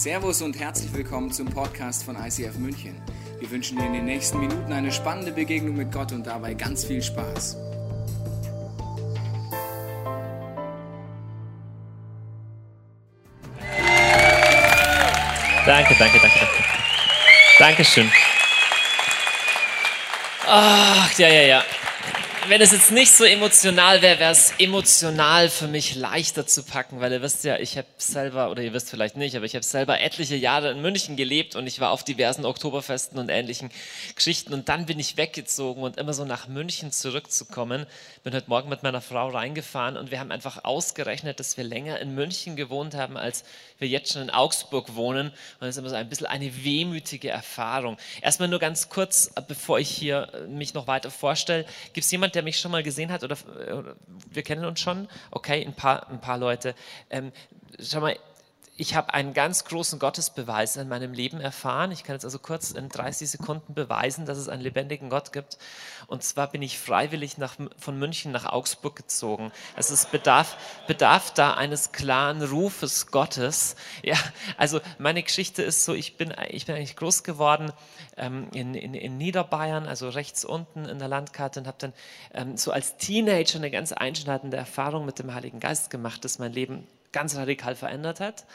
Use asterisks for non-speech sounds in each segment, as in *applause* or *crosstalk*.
Servus und herzlich willkommen zum Podcast von ICF München. Wir wünschen dir in den nächsten Minuten eine spannende Begegnung mit Gott und dabei ganz viel Spaß. Danke, danke, danke, danke. Dankeschön. Ach, ja, ja, ja wenn es jetzt nicht so emotional wäre, wäre es emotional für mich leichter zu packen, weil ihr wisst ja, ich habe selber, oder ihr wisst vielleicht nicht, aber ich habe selber etliche Jahre in München gelebt und ich war auf diversen Oktoberfesten und ähnlichen Geschichten und dann bin ich weggezogen und immer so nach München zurückzukommen. Bin heute Morgen mit meiner Frau reingefahren und wir haben einfach ausgerechnet, dass wir länger in München gewohnt haben, als wir jetzt schon in Augsburg wohnen und das ist immer so ein bisschen eine wehmütige Erfahrung. Erstmal nur ganz kurz, bevor ich hier mich noch weiter vorstelle, gibt es jemand, der der mich schon mal gesehen hat oder, oder wir kennen uns schon, okay, ein paar, ein paar Leute. Ähm, schau mal, ich habe einen ganz großen Gottesbeweis in meinem Leben erfahren. Ich kann jetzt also kurz in 30 Sekunden beweisen, dass es einen lebendigen Gott gibt. Und zwar bin ich freiwillig nach, von München nach Augsburg gezogen. Also es bedarf, bedarf da eines klaren Rufes Gottes. Ja, also meine Geschichte ist so, ich bin, ich bin eigentlich groß geworden ähm, in, in, in, Niederbayern, also rechts unten in der Landkarte und habe dann ähm, so als Teenager eine ganz einschneidende Erfahrung mit dem Heiligen Geist gemacht, das mein Leben ganz radikal verändert hat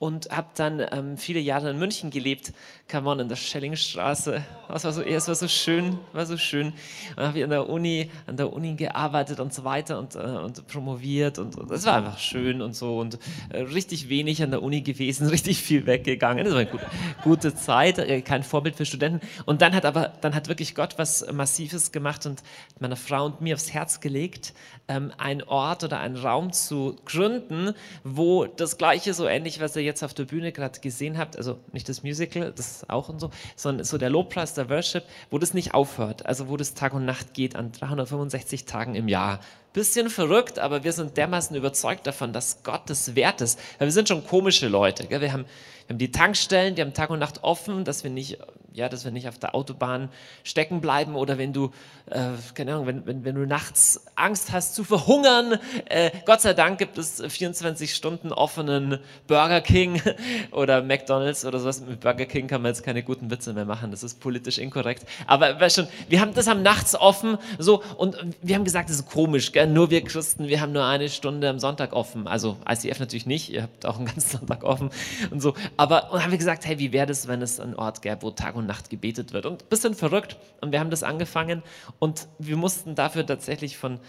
und habe dann ähm, viele Jahre in München gelebt, come on, in der Schellingstraße. Das war so, es war so schön, war so schön. Und habe an der Uni, an der Uni gearbeitet und so weiter und, äh, und promoviert und es war einfach schön und so und äh, richtig wenig an der Uni gewesen, *laughs* richtig viel weggegangen. Das war eine gute, gute Zeit, äh, kein Vorbild für Studenten. Und dann hat aber, dann hat wirklich Gott was Massives gemacht und meiner Frau und mir aufs Herz gelegt, ähm, einen Ort oder einen Raum zu gründen, wo das Gleiche so ähnlich, was ihr jetzt auf der Bühne gerade gesehen habt, also nicht das Musical, das auch und so, sondern so der Lobpreis, der Worship, wo das nicht aufhört, also wo das Tag und Nacht geht an 365 Tagen im Jahr. Bisschen verrückt, aber wir sind dermaßen überzeugt davon, dass Gott das wert ist. Weil wir sind schon komische Leute. Gell? Wir, haben, wir haben die Tankstellen, die haben Tag und Nacht offen, dass wir nicht ja, dass wir nicht auf der Autobahn stecken bleiben oder wenn du, äh, keine Ahnung, wenn, wenn, wenn du nachts Angst hast zu verhungern. Äh, Gott sei Dank gibt es 24 Stunden offenen Burger King *laughs* oder McDonalds oder sowas. Mit Burger King kann man jetzt keine guten Witze mehr machen, das ist politisch inkorrekt. Aber weißt schon, wir haben das am nachts offen so und wir haben gesagt, das ist komisch, gell? Nur wir Christen, wir haben nur eine Stunde am Sonntag offen. Also ICF natürlich nicht, ihr habt auch einen ganzen *laughs* Sonntag offen und so. Aber und haben wir gesagt, hey, wie wäre das, wenn es einen Ort gäbe, wo Tag und Nacht gebetet wird. Und ein bisschen verrückt. Und wir haben das angefangen und wir mussten dafür tatsächlich von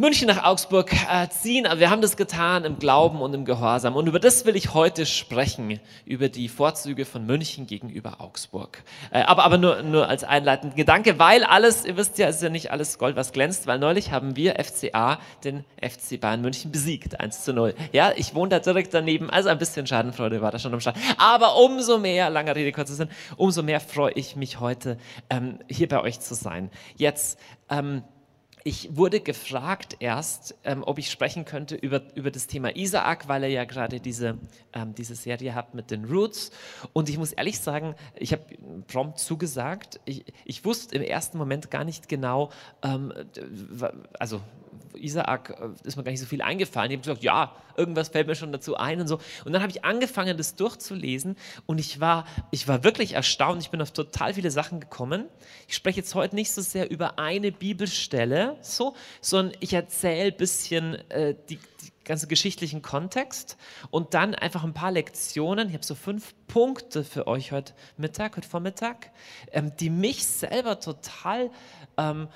München nach Augsburg äh, ziehen. Aber wir haben das getan im Glauben und im Gehorsam. Und über das will ich heute sprechen, über die Vorzüge von München gegenüber Augsburg. Äh, aber aber nur, nur als einleitenden Gedanke, weil alles, ihr wisst ja, es ist ja nicht alles Gold, was glänzt, weil neulich haben wir FCA den FC Bayern München besiegt, 1 zu 0. Ja, ich wohne da direkt daneben, also ein bisschen Schadenfreude war da schon am Start. Aber umso mehr, langer Rede, kurzer Sinn, umso mehr freue ich mich heute, ähm, hier bei euch zu sein. Jetzt, ähm, ich wurde gefragt erst, ähm, ob ich sprechen könnte über, über das Thema Isaak, weil er ja gerade diese, ähm, diese Serie hat mit den Roots. Und ich muss ehrlich sagen, ich habe prompt zugesagt. Ich, ich wusste im ersten Moment gar nicht genau, ähm, also Isaak äh, ist mir gar nicht so viel eingefallen. Ich habe gesagt, ja, irgendwas fällt mir schon dazu ein und so. Und dann habe ich angefangen, das durchzulesen und ich war, ich war wirklich erstaunt. Ich bin auf total viele Sachen gekommen. Ich spreche jetzt heute nicht so sehr über eine Bibelstelle, so, sondern ich erzähle ein bisschen äh, die, die ganzen geschichtlichen Kontext und dann einfach ein paar Lektionen. Ich habe so fünf Punkte für euch heute Mittag, heute Vormittag, ähm, die mich selber total ähm,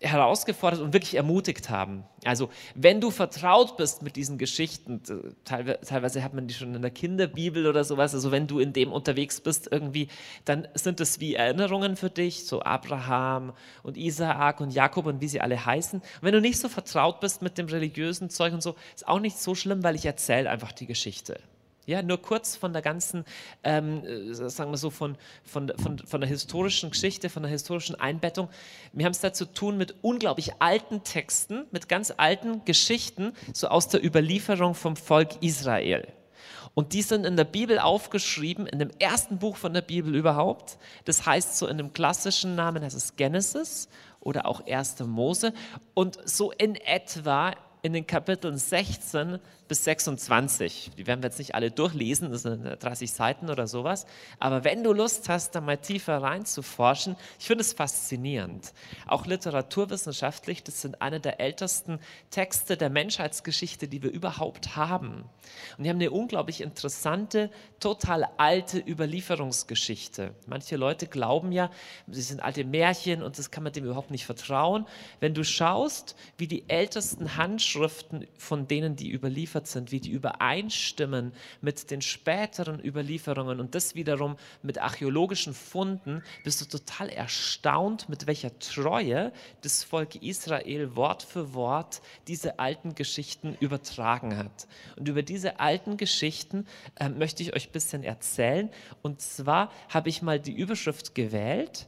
herausgefordert und wirklich ermutigt haben. Also wenn du vertraut bist mit diesen Geschichten, teilweise hat man die schon in der Kinderbibel oder sowas, also wenn du in dem unterwegs bist irgendwie, dann sind es wie Erinnerungen für dich, so Abraham und Isaak und Jakob und wie sie alle heißen. Und wenn du nicht so vertraut bist mit dem religiösen Zeug und so, ist auch nicht so schlimm, weil ich erzähle einfach die Geschichte. Ja, nur kurz von der ganzen, ähm, äh, sagen wir so, von, von, von, von der historischen Geschichte, von der historischen Einbettung. Wir haben es da zu tun mit unglaublich alten Texten, mit ganz alten Geschichten, so aus der Überlieferung vom Volk Israel. Und die sind in der Bibel aufgeschrieben, in dem ersten Buch von der Bibel überhaupt. Das heißt so in dem klassischen Namen, das ist Genesis oder auch 1. Mose. Und so in etwa in den Kapiteln 16 bis 26. Die werden wir jetzt nicht alle durchlesen, das sind 30 Seiten oder sowas. Aber wenn du Lust hast, da mal tiefer reinzuforschen, ich finde es faszinierend. Auch literaturwissenschaftlich, das sind eine der ältesten Texte der Menschheitsgeschichte, die wir überhaupt haben. Und die haben eine unglaublich interessante, total alte Überlieferungsgeschichte. Manche Leute glauben ja, sie sind alte Märchen und das kann man dem überhaupt nicht vertrauen. Wenn du schaust, wie die ältesten Handschriften von denen, die überliefert sind, wie die übereinstimmen mit den späteren Überlieferungen und das wiederum mit archäologischen Funden, bist du total erstaunt, mit welcher Treue das Volk Israel Wort für Wort diese alten Geschichten übertragen hat. Und über diese alten Geschichten äh, möchte ich euch ein bisschen erzählen. Und zwar habe ich mal die Überschrift gewählt,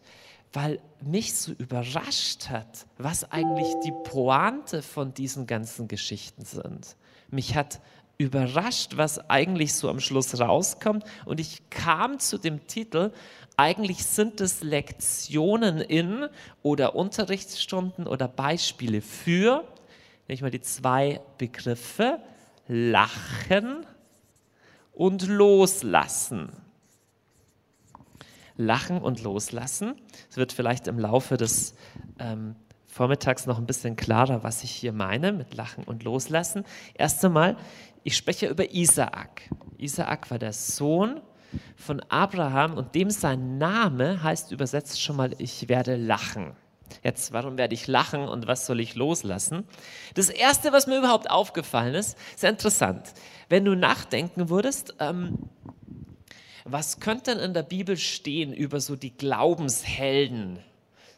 weil mich so überrascht hat, was eigentlich die Pointe von diesen ganzen Geschichten sind. Mich hat überrascht, was eigentlich so am Schluss rauskommt. Und ich kam zu dem Titel, eigentlich sind es Lektionen in oder Unterrichtsstunden oder Beispiele für, nehme ich mal die zwei Begriffe, Lachen und Loslassen. Lachen und Loslassen. Es wird vielleicht im Laufe des ähm, Vormittags noch ein bisschen klarer, was ich hier meine mit Lachen und Loslassen. Erst einmal, ich spreche über Isaak. Isaak war der Sohn von Abraham und dem sein Name heißt übersetzt schon mal, ich werde lachen. Jetzt, warum werde ich lachen und was soll ich loslassen? Das Erste, was mir überhaupt aufgefallen ist, sehr interessant. Wenn du nachdenken würdest, ähm, was könnte denn in der Bibel stehen über so die Glaubenshelden?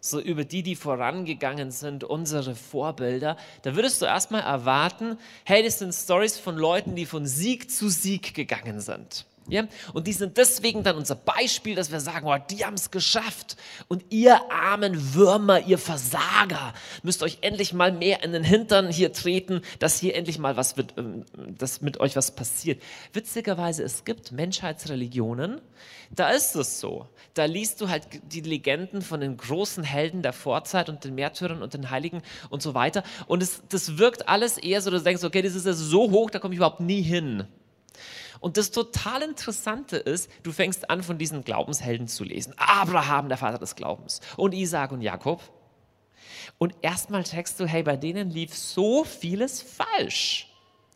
So über die, die vorangegangen sind, unsere Vorbilder, da würdest du erstmal erwarten, hey, das sind Stories von Leuten, die von Sieg zu Sieg gegangen sind. Ja? Und die sind deswegen dann unser Beispiel, dass wir sagen, oh, die haben es geschafft. Und ihr armen Würmer, ihr Versager, müsst euch endlich mal mehr in den Hintern hier treten, dass hier endlich mal was wird, ähm, dass mit euch was passiert. Witzigerweise, es gibt Menschheitsreligionen, da ist es so. Da liest du halt die Legenden von den großen Helden der Vorzeit und den Märtyrern und den Heiligen und so weiter. Und es, das wirkt alles eher so, dass du denkst, okay, das ist ja so hoch, da komme ich überhaupt nie hin. Und das total Interessante ist, du fängst an, von diesen Glaubenshelden zu lesen. Abraham, der Vater des Glaubens, und Isaac und Jakob. Und erstmal checkst du, hey, bei denen lief so vieles falsch.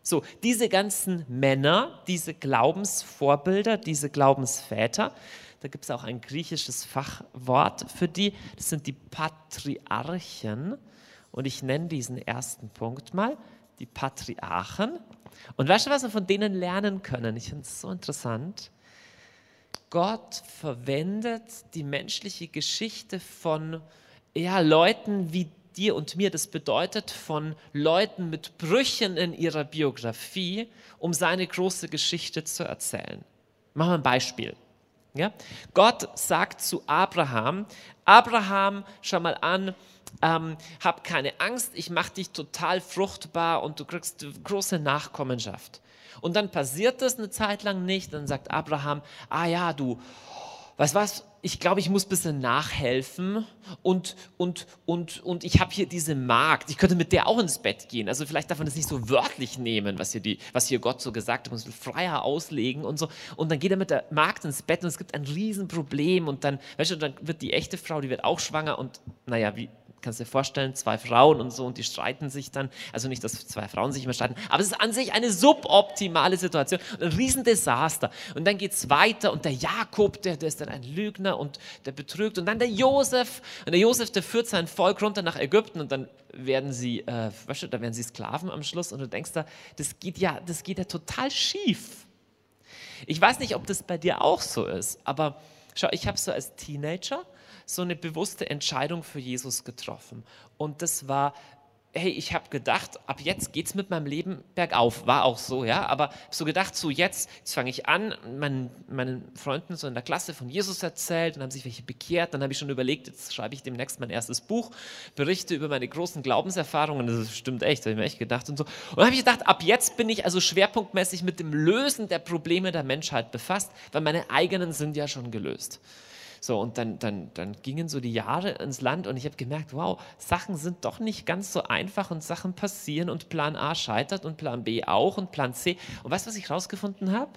So, diese ganzen Männer, diese Glaubensvorbilder, diese Glaubensväter, da gibt es auch ein griechisches Fachwort für die, das sind die Patriarchen. Und ich nenne diesen ersten Punkt mal, die Patriarchen. Und weißt du, was wir von denen lernen können? Ich finde es so interessant. Gott verwendet die menschliche Geschichte von ja, Leuten wie dir und mir, das bedeutet von Leuten mit Brüchen in ihrer Biografie, um seine große Geschichte zu erzählen. Machen wir ein Beispiel. Ja? Gott sagt zu Abraham, Abraham, schau mal an, ähm, hab keine Angst, ich mache dich total fruchtbar und du kriegst große Nachkommenschaft. Und dann passiert das eine Zeit lang nicht, dann sagt Abraham, ah ja, du, weißt was, ich glaube, ich muss ein bisschen nachhelfen und, und, und, und ich habe hier diese Magd, ich könnte mit der auch ins Bett gehen. Also vielleicht darf man das nicht so wörtlich nehmen, was hier, die, was hier Gott so gesagt hat, man muss freier auslegen und so. Und dann geht er mit der Magd ins Bett und es gibt ein Riesenproblem und dann, weißt du, dann wird die echte Frau, die wird auch schwanger und naja, wie, kannst dir vorstellen, zwei Frauen und so und die streiten sich dann. Also nicht, dass zwei Frauen sich immer streiten, aber es ist an sich eine suboptimale Situation, ein Riesendesaster. Und dann geht es weiter und der Jakob, der, der ist dann ein Lügner und der betrügt. Und dann der Josef. Und der Josef, der führt sein Volk runter nach Ägypten und dann werden sie, äh, weißt du, da werden sie Sklaven am Schluss und du denkst da, das geht ja, das geht ja total schief. Ich weiß nicht, ob das bei dir auch so ist, aber schau, ich habe so als Teenager so eine bewusste Entscheidung für Jesus getroffen. Und das war hey, ich habe gedacht, ab jetzt geht es mit meinem Leben bergauf. War auch so, ja. Aber so gedacht, so jetzt, jetzt fange ich an, meinen, meinen Freunden so in der Klasse von Jesus erzählt und haben sich welche bekehrt. Dann habe ich schon überlegt, jetzt schreibe ich demnächst mein erstes Buch, berichte über meine großen Glaubenserfahrungen. Das stimmt echt, habe ich mir echt gedacht und so. Und dann habe ich gedacht, ab jetzt bin ich also schwerpunktmäßig mit dem Lösen der Probleme der Menschheit befasst, weil meine eigenen sind ja schon gelöst. So, und dann, dann, dann gingen so die Jahre ins Land und ich habe gemerkt, wow, Sachen sind doch nicht ganz so einfach und Sachen passieren und Plan A scheitert und Plan B auch und Plan C. Und weißt du, was ich rausgefunden habe?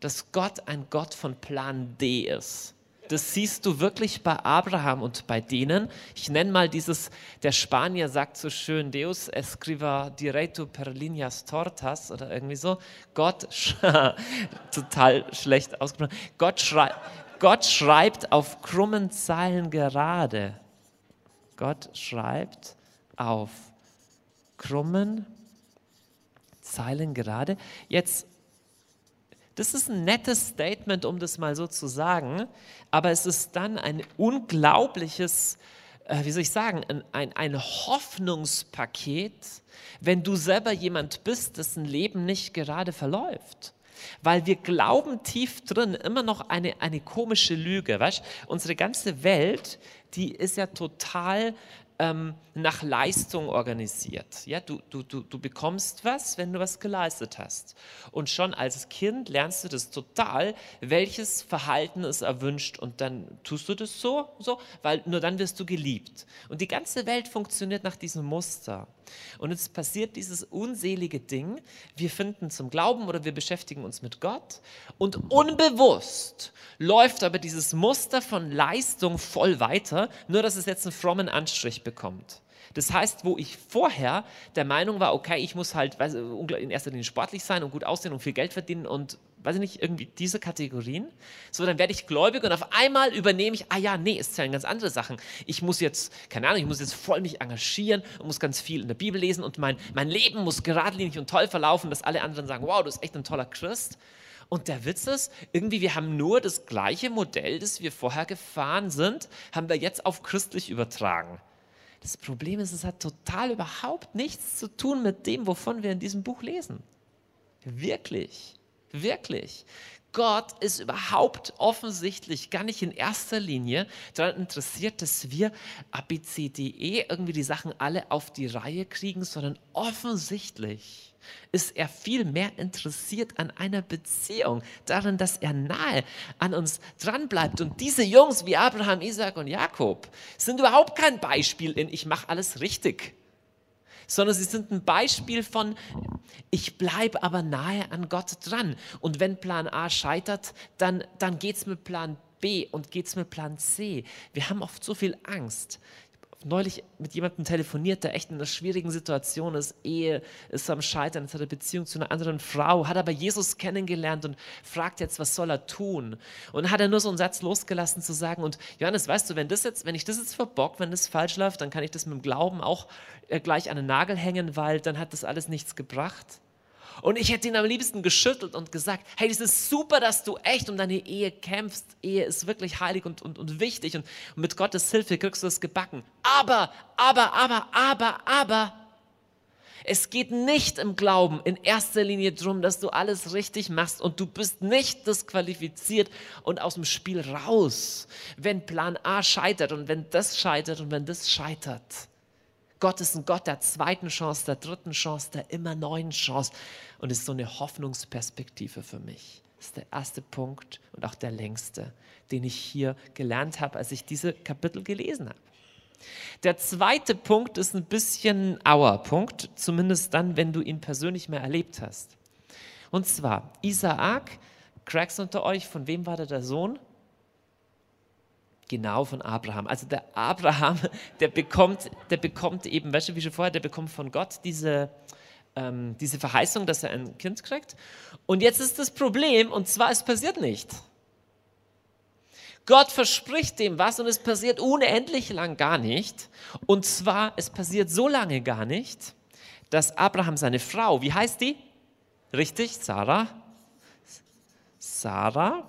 Dass Gott ein Gott von Plan D ist. Das siehst du wirklich bei Abraham und bei denen. Ich nenne mal dieses, der Spanier sagt so schön, Deus escriba direito per líneas tortas oder irgendwie so. Gott, *laughs* total schlecht ausgesprochen. Gott, schrei, Gott schreibt auf krummen Zeilen gerade. Gott schreibt auf krummen Zeilen gerade. Jetzt das ist ein nettes Statement, um das mal so zu sagen, aber es ist dann ein unglaubliches, äh, wie soll ich sagen, ein, ein, ein Hoffnungspaket, wenn du selber jemand bist, dessen Leben nicht gerade verläuft. Weil wir glauben tief drin immer noch eine, eine komische Lüge. Weißt? Unsere ganze Welt, die ist ja total ähm, nach Leistung organisiert. Ja, du, du, du, du bekommst was, wenn du was geleistet hast. Und schon als Kind lernst du das total, welches Verhalten ist erwünscht und dann tust du das so, so, weil nur dann wirst du geliebt. Und die ganze Welt funktioniert nach diesem Muster. Und jetzt passiert dieses unselige Ding, wir finden zum Glauben oder wir beschäftigen uns mit Gott und unbewusst läuft aber dieses Muster von Leistung voll weiter, nur dass es jetzt einen frommen Anstrich bekommt. Das heißt, wo ich vorher der Meinung war, okay, ich muss halt in erster Linie sportlich sein und gut aussehen und viel Geld verdienen und weiß ich nicht, irgendwie diese Kategorien. So, dann werde ich gläubig und auf einmal übernehme ich, ah ja, nee, es zählen ganz andere Sachen. Ich muss jetzt, keine Ahnung, ich muss jetzt voll mich engagieren und muss ganz viel in der Bibel lesen und mein, mein Leben muss geradlinig und toll verlaufen, dass alle anderen sagen, wow, du bist echt ein toller Christ. Und der Witz ist, irgendwie, wir haben nur das gleiche Modell, das wir vorher gefahren sind, haben wir jetzt auf christlich übertragen. Das Problem ist, es hat total überhaupt nichts zu tun mit dem, wovon wir in diesem Buch lesen. Wirklich. Wirklich. Gott ist überhaupt offensichtlich gar nicht in erster Linie daran interessiert, dass wir ABCDE irgendwie die Sachen alle auf die Reihe kriegen, sondern offensichtlich ist er viel mehr interessiert an einer Beziehung, darin, dass er nahe an uns dranbleibt. Und diese Jungs wie Abraham, Isaac und Jakob sind überhaupt kein Beispiel in ich mache alles richtig sondern sie sind ein Beispiel von, ich bleibe aber nahe an Gott dran. Und wenn Plan A scheitert, dann, dann geht es mit Plan B und geht es mit Plan C. Wir haben oft so viel Angst neulich mit jemandem telefoniert, der echt in einer schwierigen Situation ist. Ehe ist am Scheitern, hat er Beziehung zu einer anderen Frau, hat aber Jesus kennengelernt und fragt jetzt, was soll er tun? Und hat er nur so einen Satz losgelassen zu sagen, und Johannes, weißt du, wenn, das jetzt, wenn ich das jetzt verbock, wenn das falsch läuft, dann kann ich das mit dem Glauben auch äh, gleich an den Nagel hängen, weil dann hat das alles nichts gebracht. Und ich hätte ihn am liebsten geschüttelt und gesagt, hey, das ist super, dass du echt um deine Ehe kämpfst. Ehe ist wirklich heilig und, und, und wichtig und, und mit Gottes Hilfe kriegst du es gebacken. Aber, aber, aber, aber, aber, es geht nicht im Glauben in erster Linie darum, dass du alles richtig machst und du bist nicht disqualifiziert und aus dem Spiel raus, wenn Plan A scheitert und wenn das scheitert und wenn das scheitert. Gott ist ein Gott der zweiten Chance, der dritten Chance, der immer neuen Chance und ist so eine Hoffnungsperspektive für mich. Das ist der erste Punkt und auch der längste, den ich hier gelernt habe, als ich diese Kapitel gelesen habe. Der zweite Punkt ist ein bisschen Auer-Punkt, zumindest dann, wenn du ihn persönlich mehr erlebt hast. Und zwar Isaak, Cracks unter euch, von wem war der der Sohn? Genau von Abraham. Also der Abraham, *laughs* der bekommt, der bekommt eben, weißt du, wie schon vorher, der bekommt von Gott diese, ähm, diese Verheißung, dass er ein Kind kriegt. Und jetzt ist das Problem, und zwar, es passiert nicht. Gott verspricht dem was und es passiert unendlich lang gar nicht. Und zwar, es passiert so lange gar nicht, dass Abraham seine Frau, wie heißt die? Richtig, Sarah? Sarah,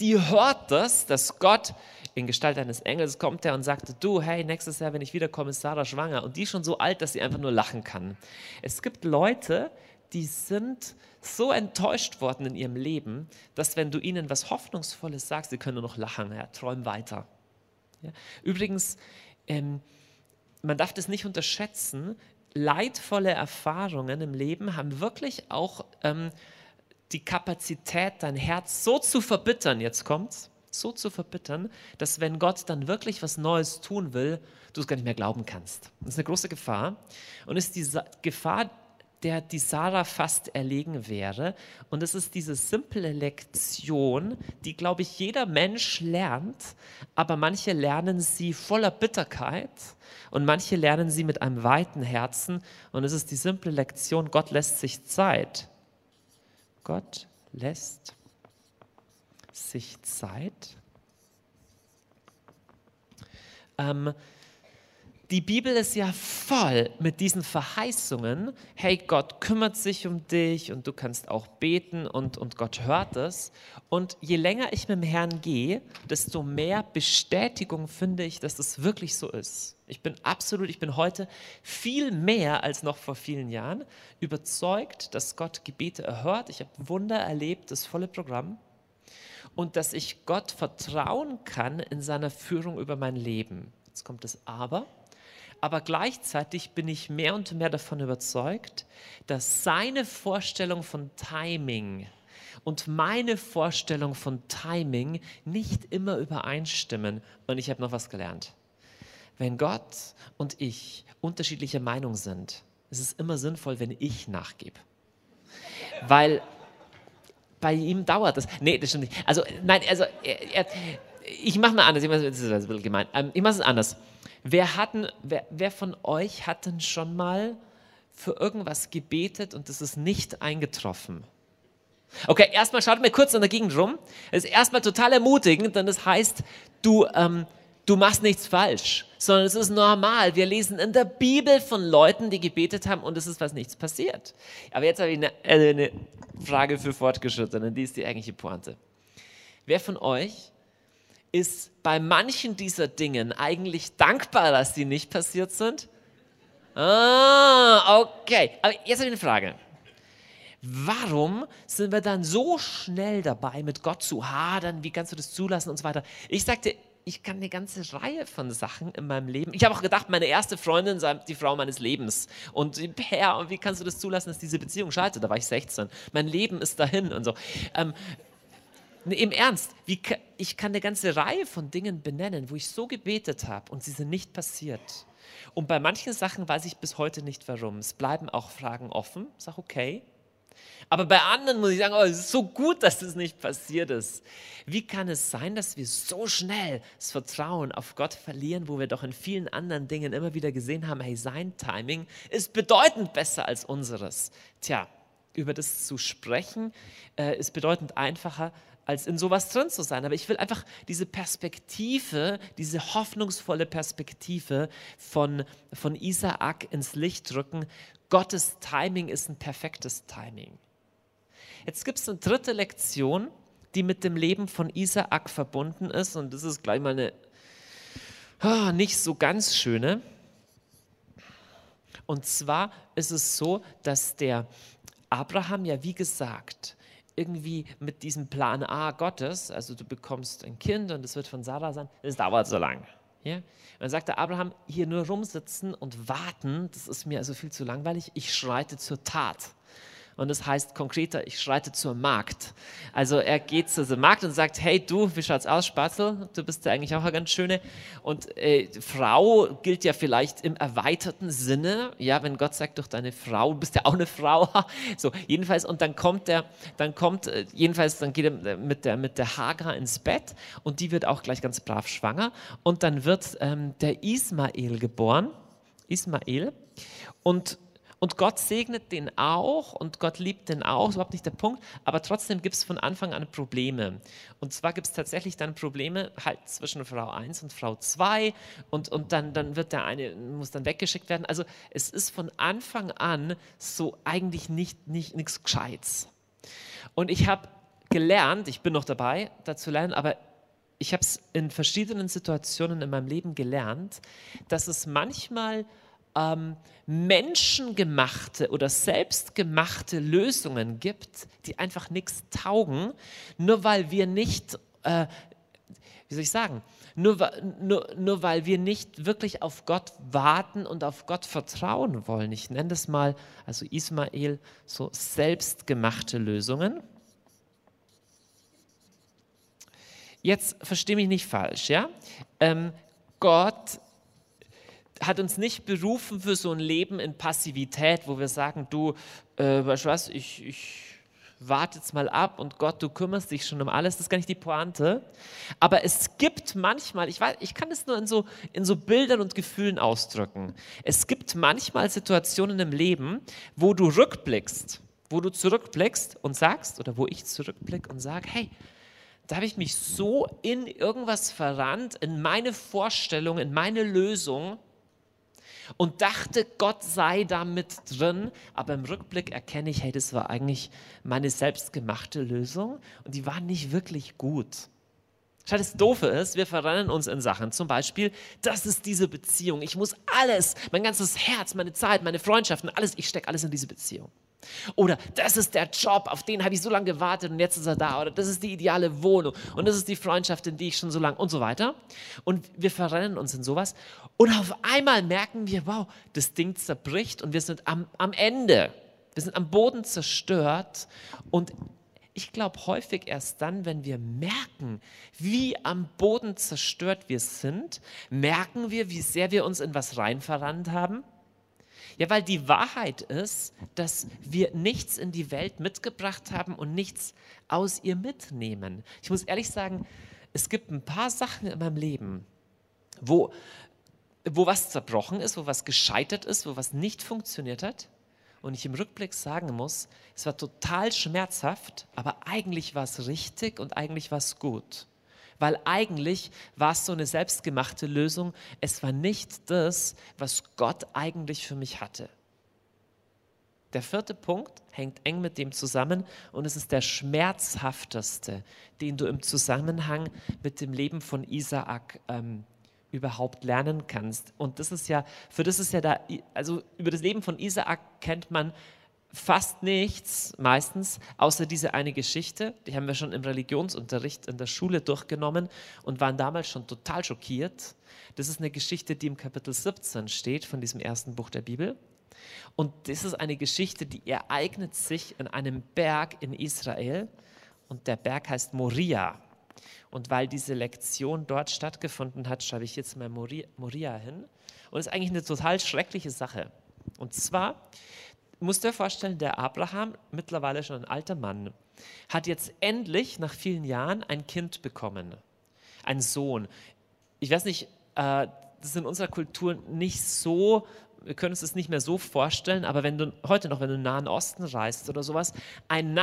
die hört das, dass Gott in Gestalt eines Engels kommt er und sagt, du, hey, nächstes Jahr, wenn ich wiederkomme, ist Sarah schwanger. Und die ist schon so alt, dass sie einfach nur lachen kann. Es gibt Leute, die sind so enttäuscht worden in ihrem Leben, dass wenn du ihnen was Hoffnungsvolles sagst, sie können nur noch lachen, ja, träum weiter. Ja. Übrigens, ähm, man darf das nicht unterschätzen, leidvolle Erfahrungen im Leben haben wirklich auch ähm, die Kapazität, dein Herz so zu verbittern, jetzt kommt's, so zu verbittern, dass wenn Gott dann wirklich was Neues tun will, du es gar nicht mehr glauben kannst. Das ist eine große Gefahr und ist die Gefahr, der die Sarah fast erlegen wäre. Und es ist diese simple Lektion, die, glaube ich, jeder Mensch lernt, aber manche lernen sie voller Bitterkeit und manche lernen sie mit einem weiten Herzen. Und es ist die simple Lektion, Gott lässt sich Zeit. Gott lässt sich Zeit. Ähm, die Bibel ist ja voll mit diesen Verheißungen. Hey, Gott kümmert sich um dich und du kannst auch beten und, und Gott hört es. Und je länger ich mit dem Herrn gehe, desto mehr Bestätigung finde ich, dass das wirklich so ist. Ich bin absolut, ich bin heute viel mehr als noch vor vielen Jahren überzeugt, dass Gott Gebete erhört. Ich habe Wunder erlebt, das volle Programm. Und dass ich Gott vertrauen kann in seiner Führung über mein Leben. Jetzt kommt das Aber aber gleichzeitig bin ich mehr und mehr davon überzeugt, dass seine Vorstellung von Timing und meine Vorstellung von Timing nicht immer übereinstimmen. Und ich habe noch was gelernt. Wenn Gott und ich unterschiedlicher Meinung sind, ist es immer sinnvoll, wenn ich nachgebe. Weil bei ihm dauert das. Nee, das stimmt nicht. Also, nein, also, er, er, ich mache mal anders. Ich mache, das gemein. Ähm, es anders. Wer, hatten, wer, wer von euch hat denn schon mal für irgendwas gebetet und es ist nicht eingetroffen? Okay, erstmal schaut mir kurz in der Gegend rum. Das ist erstmal total ermutigend, denn das heißt, du, ähm, du machst nichts falsch, sondern es ist normal. Wir lesen in der Bibel von Leuten, die gebetet haben und es ist was nichts passiert. Aber jetzt habe ich eine, äh, eine Frage für Fortgeschrittene, die ist die eigentliche Pointe. Wer von euch ist bei manchen dieser Dingen eigentlich dankbar, dass sie nicht passiert sind? Ah, okay. Aber jetzt habe ich eine Frage. Warum sind wir dann so schnell dabei, mit Gott zu hadern? Wie kannst du das zulassen und so weiter? Ich sagte, ich kann eine ganze Reihe von Sachen in meinem Leben. Ich habe auch gedacht, meine erste Freundin sei die Frau meines Lebens. Und Herr, wie kannst du das zulassen, dass diese Beziehung scheitert? Da war ich 16. Mein Leben ist dahin und so. Ähm, im Ernst, wie, ich kann eine ganze Reihe von Dingen benennen, wo ich so gebetet habe und sie sind nicht passiert. Und bei manchen Sachen weiß ich bis heute nicht warum. Es bleiben auch Fragen offen. Ich sage, okay. Aber bei anderen muss ich sagen, oh, es ist so gut, dass das nicht passiert ist. Wie kann es sein, dass wir so schnell das Vertrauen auf Gott verlieren, wo wir doch in vielen anderen Dingen immer wieder gesehen haben, hey, sein Timing ist bedeutend besser als unseres. Tja, über das zu sprechen äh, ist bedeutend einfacher, als in sowas drin zu sein. Aber ich will einfach diese Perspektive, diese hoffnungsvolle Perspektive von, von Isaak ins Licht drücken. Gottes Timing ist ein perfektes Timing. Jetzt gibt es eine dritte Lektion, die mit dem Leben von Isaak verbunden ist. Und das ist gleich mal eine oh, nicht so ganz schöne. Und zwar ist es so, dass der Abraham ja, wie gesagt, irgendwie mit diesem Plan A Gottes, also du bekommst ein Kind und es wird von Sarah sein, es dauert so lang. Ja? Und dann sagte Abraham, hier nur rumsitzen und warten, das ist mir also viel zu langweilig, ich schreite zur Tat und das heißt konkreter, ich schreite zur Markt. Also er geht zu dem Markt und sagt, hey du, wie schaut's aus, Spatzel? Du bist ja eigentlich auch eine ganz schöne. Und äh, Frau gilt ja vielleicht im erweiterten Sinne, ja, wenn Gott sagt durch deine Frau, du bist ja auch eine Frau. *laughs* so, jedenfalls, und dann kommt der, dann kommt, äh, jedenfalls, dann geht er mit der, mit der Hagar ins Bett und die wird auch gleich ganz brav schwanger. Und dann wird ähm, der Ismael geboren. Ismael. Und und Gott segnet den auch und Gott liebt den auch, überhaupt nicht der Punkt. Aber trotzdem gibt es von Anfang an Probleme. Und zwar gibt es tatsächlich dann Probleme halt zwischen Frau 1 und Frau 2 und, und dann, dann wird der eine, muss dann weggeschickt werden. Also es ist von Anfang an so eigentlich nicht, nicht nichts Gescheites. Und ich habe gelernt, ich bin noch dabei, da zu lernen, aber ich habe es in verschiedenen Situationen in meinem Leben gelernt, dass es manchmal ähm, menschengemachte oder selbstgemachte Lösungen gibt, die einfach nichts taugen, nur weil wir nicht, äh, wie soll ich sagen, nur, nur, nur weil wir nicht wirklich auf Gott warten und auf Gott vertrauen wollen. Ich nenne das mal, also Ismael, so selbstgemachte Lösungen. Jetzt verstehe mich nicht falsch, ja? Ähm, Gott hat uns nicht berufen für so ein Leben in Passivität, wo wir sagen, du, äh, weißt du was, ich, ich warte jetzt mal ab und Gott, du kümmerst dich schon um alles. Das ist gar nicht die Pointe. Aber es gibt manchmal, ich, weiß, ich kann es nur in so, in so Bildern und Gefühlen ausdrücken. Es gibt manchmal Situationen im Leben, wo du rückblickst, wo du zurückblickst und sagst, oder wo ich zurückblicke und sage, hey, da habe ich mich so in irgendwas verrannt, in meine Vorstellung, in meine Lösung und dachte, Gott sei da mit drin. Aber im Rückblick erkenne ich, hey, das war eigentlich meine selbstgemachte Lösung und die war nicht wirklich gut. Schau, das Doofe ist, wir verrennen uns in Sachen. Zum Beispiel, das ist diese Beziehung. Ich muss alles, mein ganzes Herz, meine Zeit, meine Freundschaften, alles, ich stecke alles in diese Beziehung. Oder das ist der Job, auf den habe ich so lange gewartet und jetzt ist er da. Oder das ist die ideale Wohnung und das ist die Freundschaft, in die ich schon so lange und so weiter. Und wir verrennen uns in sowas. Und auf einmal merken wir, wow, das Ding zerbricht und wir sind am, am Ende. Wir sind am Boden zerstört. Und ich glaube häufig erst dann, wenn wir merken, wie am Boden zerstört wir sind, merken wir, wie sehr wir uns in was rein verrannt haben ja, weil die Wahrheit ist, dass wir nichts in die Welt mitgebracht haben und nichts aus ihr mitnehmen. Ich muss ehrlich sagen, es gibt ein paar Sachen in meinem Leben, wo, wo was zerbrochen ist, wo was gescheitert ist, wo was nicht funktioniert hat. Und ich im Rückblick sagen muss, es war total schmerzhaft, aber eigentlich war es richtig und eigentlich war es gut weil eigentlich war es so eine selbstgemachte Lösung. Es war nicht das, was Gott eigentlich für mich hatte. Der vierte Punkt hängt eng mit dem zusammen und es ist der schmerzhafteste, den du im Zusammenhang mit dem Leben von Isaak ähm, überhaupt lernen kannst. Und das ist ja, für das ist ja da, also über das Leben von Isaak kennt man fast nichts, meistens, außer diese eine Geschichte. Die haben wir schon im Religionsunterricht in der Schule durchgenommen und waren damals schon total schockiert. Das ist eine Geschichte, die im Kapitel 17 steht von diesem ersten Buch der Bibel. Und das ist eine Geschichte, die ereignet sich in einem Berg in Israel. Und der Berg heißt Moria. Und weil diese Lektion dort stattgefunden hat, schreibe ich jetzt mal Moria hin. Und es ist eigentlich eine total schreckliche Sache. Und zwar musst dir vorstellen, der Abraham, mittlerweile schon ein alter Mann, hat jetzt endlich nach vielen Jahren ein Kind bekommen, einen Sohn. Ich weiß nicht, äh, das ist in unserer Kultur nicht so wir können uns das nicht mehr so vorstellen, aber wenn du heute noch, wenn du in den Nahen Osten reist oder sowas, ein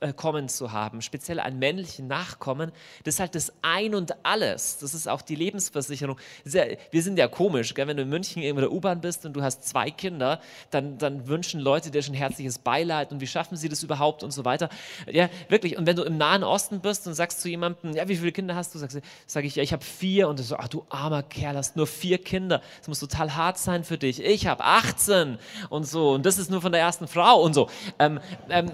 Nachkommen zu haben, speziell einen männlichen Nachkommen, das ist halt das Ein und Alles. Das ist auch die Lebensversicherung. Ja, wir sind ja komisch, gell? wenn du in München in der U-Bahn bist und du hast zwei Kinder, dann, dann wünschen Leute dir schon herzliches Beileid und wie schaffen sie das überhaupt und so weiter. Ja, wirklich. Und wenn du im Nahen Osten bist und sagst zu jemandem, ja, wie viele Kinder hast du? Sagst, sag ich, ja, ich habe vier. Und du so, ach du armer Kerl, hast nur vier Kinder. Das muss total hart sein für dich ich, ich habe 18 und so und das ist nur von der ersten Frau und so. Ähm, ähm,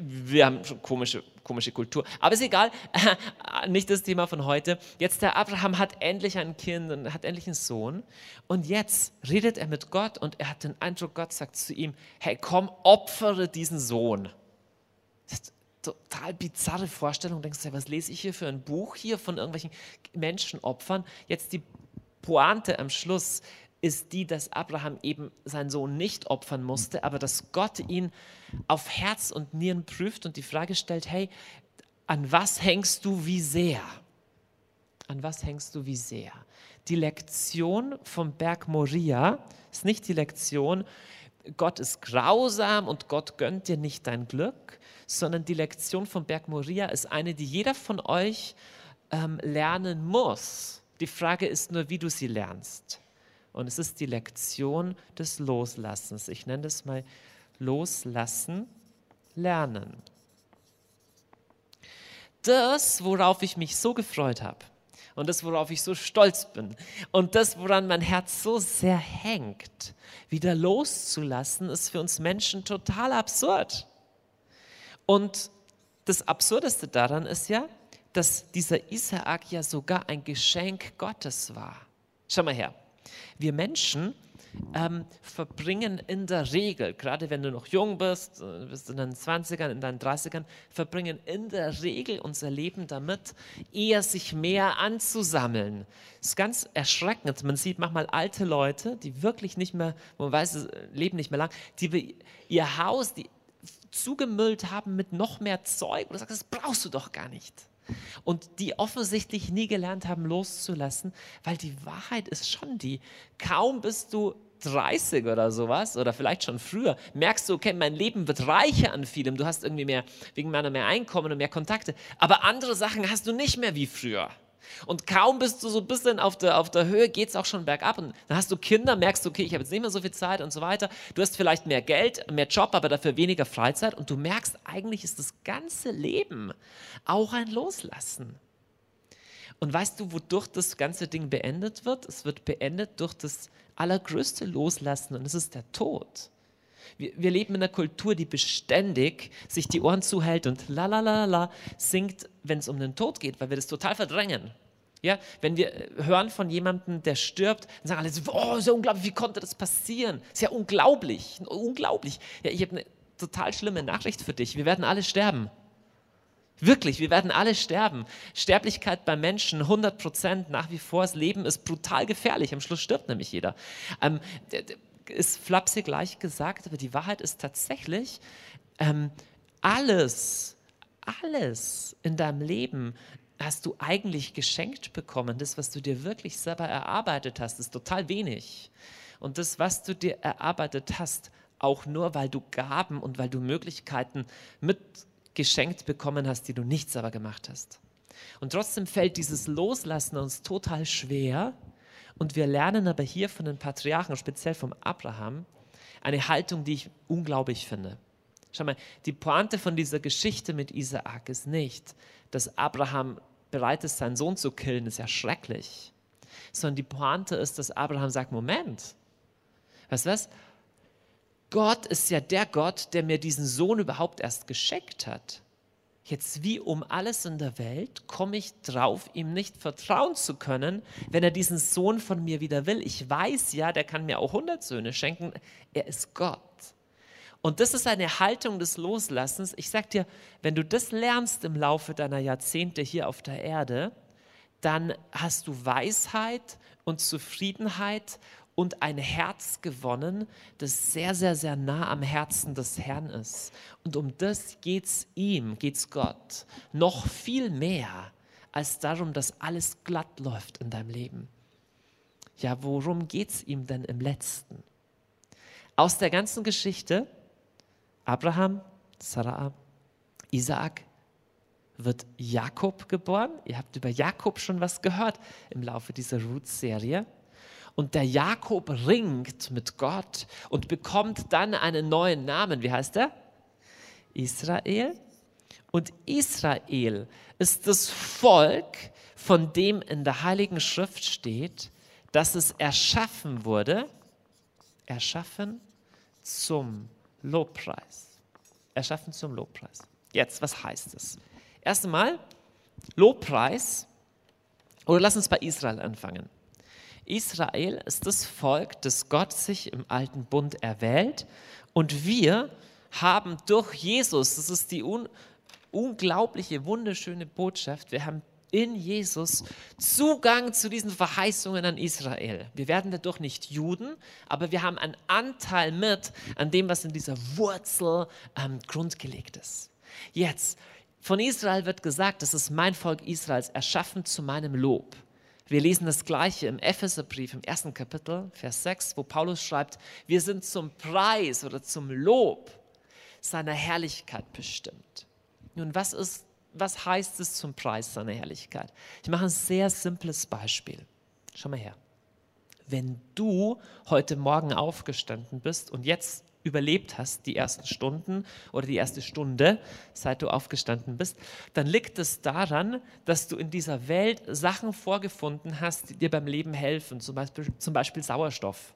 wir haben schon komische, komische Kultur. Aber ist egal, *laughs* nicht das Thema von heute. Jetzt der Abraham hat endlich ein Kind und hat endlich einen Sohn. Und jetzt redet er mit Gott und er hat den Eindruck, Gott sagt zu ihm, hey komm, opfere diesen Sohn. Das ist total bizarre Vorstellung. Du denkst du, was lese ich hier für ein Buch hier von irgendwelchen Menschenopfern? Jetzt die Pointe am Schluss ist die, dass Abraham eben seinen Sohn nicht opfern musste, aber dass Gott ihn auf Herz und Nieren prüft und die Frage stellt, hey, an was hängst du wie sehr? An was hängst du wie sehr? Die Lektion vom Berg Moria ist nicht die Lektion, Gott ist grausam und Gott gönnt dir nicht dein Glück, sondern die Lektion vom Berg Moria ist eine, die jeder von euch ähm, lernen muss. Die Frage ist nur, wie du sie lernst. Und es ist die Lektion des Loslassens. Ich nenne das mal Loslassen, Lernen. Das, worauf ich mich so gefreut habe und das, worauf ich so stolz bin und das, woran mein Herz so sehr hängt, wieder loszulassen, ist für uns Menschen total absurd. Und das Absurdeste daran ist ja, dass dieser Isaak ja sogar ein Geschenk Gottes war. Schau mal her. Wir Menschen ähm, verbringen in der Regel, gerade wenn du noch jung bist, äh, bist in deinen 20ern, in deinen 30ern, verbringen in der Regel unser Leben damit, eher sich mehr anzusammeln. Das ist ganz erschreckend. Man sieht manchmal alte Leute, die wirklich nicht mehr, man weiß, sie leben nicht mehr lang, die ihr Haus die zugemüllt haben mit noch mehr Zeug. Und du sagst, das brauchst du doch gar nicht und die offensichtlich nie gelernt haben loszulassen, weil die Wahrheit ist schon die, kaum bist du 30 oder sowas oder vielleicht schon früher, merkst du, okay, mein Leben wird reicher an vielem, du hast irgendwie mehr, wegen meiner mehr Einkommen und mehr Kontakte, aber andere Sachen hast du nicht mehr wie früher. Und kaum bist du so ein bisschen auf der, auf der Höhe, geht es auch schon bergab. Und dann hast du Kinder, merkst du, okay, ich habe jetzt nicht mehr so viel Zeit und so weiter. Du hast vielleicht mehr Geld, mehr Job, aber dafür weniger Freizeit. Und du merkst, eigentlich ist das ganze Leben auch ein Loslassen. Und weißt du, wodurch das ganze Ding beendet wird? Es wird beendet durch das allergrößte Loslassen und es ist der Tod. Wir, wir, leben in einer Kultur, die beständig sich die Ohren zuhält und la la la la singt, wenn es um den Tod geht, weil wir das total verdrängen. Ja, wenn wir hören von jemandem, der stirbt, dann sagen alle so, oh, ja unglaublich, wie konnte das passieren? Ist ja unglaublich, unglaublich. Ja, ich habe eine total schlimme Nachricht für dich. Wir werden alle sterben. Wirklich, wir werden alle sterben. Sterblichkeit bei Menschen 100 Prozent nach wie vor. Das Leben ist brutal gefährlich. Am Schluss stirbt nämlich jeder. Ähm, ist flapsig leicht gesagt, aber die Wahrheit ist tatsächlich, ähm, alles, alles in deinem Leben hast du eigentlich geschenkt bekommen. Das, was du dir wirklich selber erarbeitet hast, ist total wenig. Und das, was du dir erarbeitet hast, auch nur, weil du Gaben und weil du Möglichkeiten mitgeschenkt bekommen hast, die du nicht selber gemacht hast. Und trotzdem fällt dieses Loslassen uns total schwer, und wir lernen aber hier von den Patriarchen, speziell vom Abraham, eine Haltung, die ich unglaublich finde. Schau mal, die Pointe von dieser Geschichte mit Isaak ist nicht, dass Abraham bereit ist, seinen Sohn zu killen, ist ja schrecklich. Sondern die Pointe ist, dass Abraham sagt, Moment, weißt du was? Gott ist ja der Gott, der mir diesen Sohn überhaupt erst geschenkt hat. Jetzt wie um alles in der Welt komme ich drauf, ihm nicht vertrauen zu können, wenn er diesen Sohn von mir wieder will. Ich weiß ja, der kann mir auch hundert Söhne schenken. Er ist Gott. Und das ist eine Haltung des Loslassens. Ich sage dir, wenn du das lernst im Laufe deiner Jahrzehnte hier auf der Erde, dann hast du Weisheit und Zufriedenheit und ein Herz gewonnen, das sehr, sehr, sehr nah am Herzen des Herrn ist. Und um das geht es ihm, geht es Gott, noch viel mehr als darum, dass alles glatt läuft in deinem Leben. Ja, worum geht es ihm denn im letzten? Aus der ganzen Geschichte, Abraham, Sarah, Isaak, wird Jakob geboren. Ihr habt über Jakob schon was gehört im Laufe dieser Roots-Serie. Und der Jakob ringt mit Gott und bekommt dann einen neuen Namen. Wie heißt er? Israel. Und Israel ist das Volk, von dem in der Heiligen Schrift steht, dass es erschaffen wurde, erschaffen zum Lobpreis. Erschaffen zum Lobpreis. Jetzt, was heißt es? Erst einmal, Lobpreis, oder lass uns bei Israel anfangen. Israel ist das Volk, das Gott sich im alten Bund erwählt. Und wir haben durch Jesus, das ist die un unglaubliche, wunderschöne Botschaft, wir haben in Jesus Zugang zu diesen Verheißungen an Israel. Wir werden dadurch nicht Juden, aber wir haben einen Anteil mit an dem, was in dieser Wurzel ähm, grundgelegt ist. Jetzt, von Israel wird gesagt, das ist mein Volk Israels, erschaffen zu meinem Lob. Wir lesen das Gleiche im Epheserbrief im ersten Kapitel, Vers 6, wo Paulus schreibt, wir sind zum Preis oder zum Lob seiner Herrlichkeit bestimmt. Nun, was, ist, was heißt es zum Preis seiner Herrlichkeit? Ich mache ein sehr simples Beispiel. Schau mal her. Wenn du heute Morgen aufgestanden bist und jetzt überlebt hast, die ersten Stunden oder die erste Stunde, seit du aufgestanden bist, dann liegt es daran, dass du in dieser Welt Sachen vorgefunden hast, die dir beim Leben helfen, zum Beispiel, zum Beispiel Sauerstoff.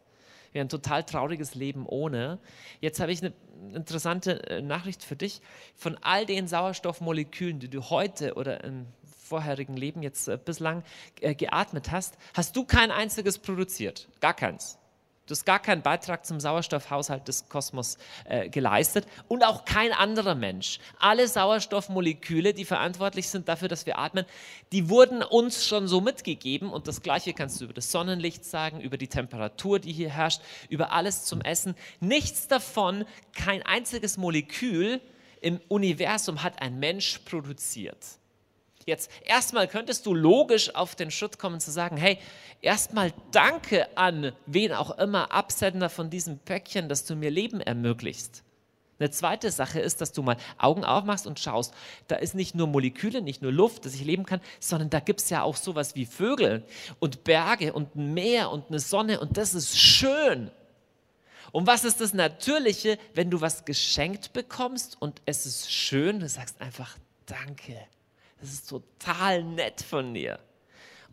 Wir ein total trauriges Leben ohne. Jetzt habe ich eine interessante äh, Nachricht für dich. Von all den Sauerstoffmolekülen, die du heute oder im vorherigen Leben jetzt äh, bislang äh, geatmet hast, hast du kein einziges produziert. Gar keins. Du hast gar keinen Beitrag zum Sauerstoffhaushalt des Kosmos äh, geleistet und auch kein anderer Mensch. Alle Sauerstoffmoleküle, die verantwortlich sind dafür, dass wir atmen, die wurden uns schon so mitgegeben und das Gleiche kannst du über das Sonnenlicht sagen, über die Temperatur, die hier herrscht, über alles zum Essen. Nichts davon, kein einziges Molekül im Universum hat ein Mensch produziert. Jetzt erstmal könntest du logisch auf den Schritt kommen zu sagen, hey, erstmal danke an wen auch immer Absender von diesem Päckchen, dass du mir Leben ermöglicht. Eine zweite Sache ist, dass du mal Augen aufmachst und schaust, da ist nicht nur Moleküle, nicht nur Luft, dass ich leben kann, sondern da gibt es ja auch sowas wie Vögel und Berge und ein Meer und eine Sonne und das ist schön. Und was ist das Natürliche, wenn du was geschenkt bekommst und es ist schön, du sagst einfach Danke. Das ist total nett von dir.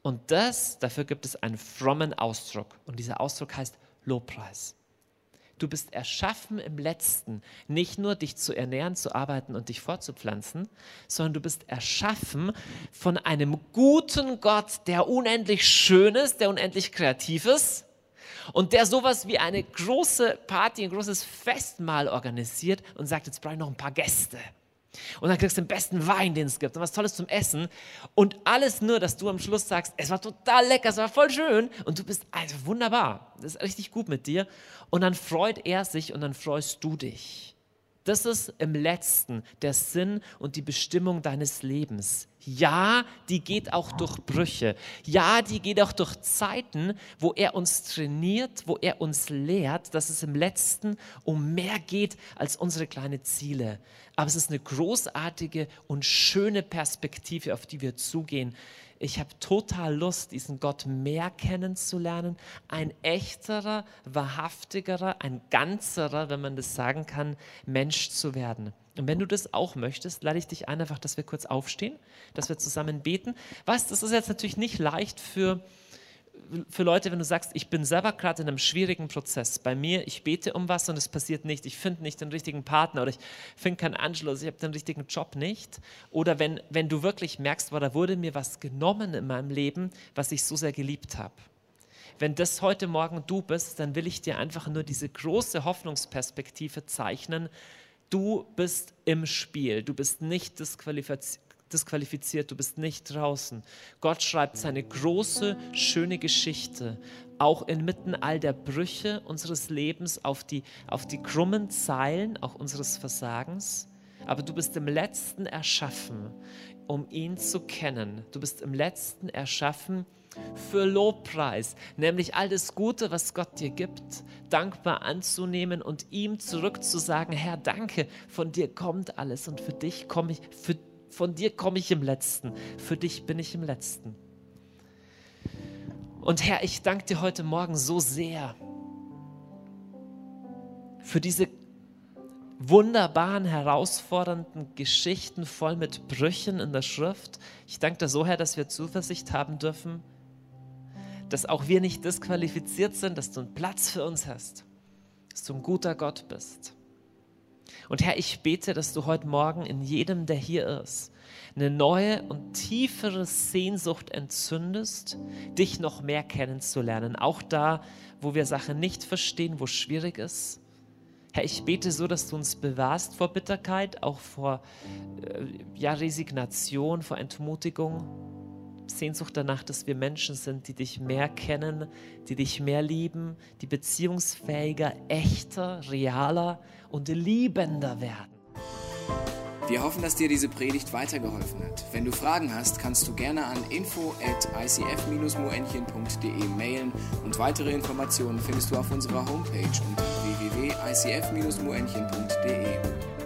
Und das, dafür gibt es einen frommen Ausdruck. Und dieser Ausdruck heißt Lobpreis. Du bist erschaffen im Letzten, nicht nur dich zu ernähren, zu arbeiten und dich fortzupflanzen, sondern du bist erschaffen von einem guten Gott, der unendlich schön ist, der unendlich kreativ ist und der sowas wie eine große Party, ein großes Festmahl organisiert und sagt, jetzt brauche ich noch ein paar Gäste. Und dann kriegst du den besten Wein, den es gibt und was Tolles zum Essen. Und alles nur, dass du am Schluss sagst, es war total lecker, es war voll schön. Und du bist also wunderbar. Das ist richtig gut mit dir. Und dann freut er sich und dann freust du dich. Das ist im letzten der Sinn und die Bestimmung deines Lebens. Ja, die geht auch durch Brüche. Ja, die geht auch durch Zeiten, wo er uns trainiert, wo er uns lehrt, dass es im letzten um mehr geht als unsere kleinen Ziele. Aber es ist eine großartige und schöne Perspektive, auf die wir zugehen ich habe total Lust, diesen Gott mehr kennenzulernen, ein echterer, wahrhaftigerer, ein ganzerer, wenn man das sagen kann, Mensch zu werden. Und wenn du das auch möchtest, lade ich dich ein, einfach, dass wir kurz aufstehen, dass wir zusammen beten. Was, das ist jetzt natürlich nicht leicht für für Leute, wenn du sagst, ich bin selber gerade in einem schwierigen Prozess. Bei mir, ich bete um was und es passiert nicht. Ich finde nicht den richtigen Partner oder ich finde keinen Anschluss, ich habe den richtigen Job nicht. Oder wenn, wenn du wirklich merkst, boah, da wurde mir was genommen in meinem Leben, was ich so sehr geliebt habe. Wenn das heute Morgen du bist, dann will ich dir einfach nur diese große Hoffnungsperspektive zeichnen. Du bist im Spiel. Du bist nicht disqualifiziert disqualifiziert, du bist nicht draußen. Gott schreibt seine große, schöne Geschichte, auch inmitten all der Brüche unseres Lebens, auf die, auf die krummen Zeilen, auch unseres Versagens. Aber du bist im letzten erschaffen, um ihn zu kennen. Du bist im letzten erschaffen für Lobpreis, nämlich all das Gute, was Gott dir gibt, dankbar anzunehmen und ihm zurückzusagen, Herr, danke, von dir kommt alles und für dich komme ich, für von dir komme ich im Letzten. Für dich bin ich im Letzten. Und Herr, ich danke dir heute Morgen so sehr für diese wunderbaren, herausfordernden Geschichten voll mit Brüchen in der Schrift. Ich danke dir so, Herr, dass wir Zuversicht haben dürfen, dass auch wir nicht disqualifiziert sind, dass du einen Platz für uns hast, dass du ein guter Gott bist. Und Herr, ich bete, dass du heute Morgen in jedem, der hier ist, eine neue und tiefere Sehnsucht entzündest, dich noch mehr kennenzulernen. Auch da, wo wir Sachen nicht verstehen, wo schwierig ist. Herr, ich bete so, dass du uns bewahrst vor Bitterkeit, auch vor äh, ja, Resignation, vor Entmutigung. Sehnsucht danach, dass wir Menschen sind, die dich mehr kennen, die dich mehr lieben, die beziehungsfähiger, echter, realer und liebender werden. Wir hoffen, dass dir diese Predigt weitergeholfen hat. Wenn du Fragen hast, kannst du gerne an info at icf-moenchen.de mailen und weitere Informationen findest du auf unserer Homepage unter www.icf-moenchen.de.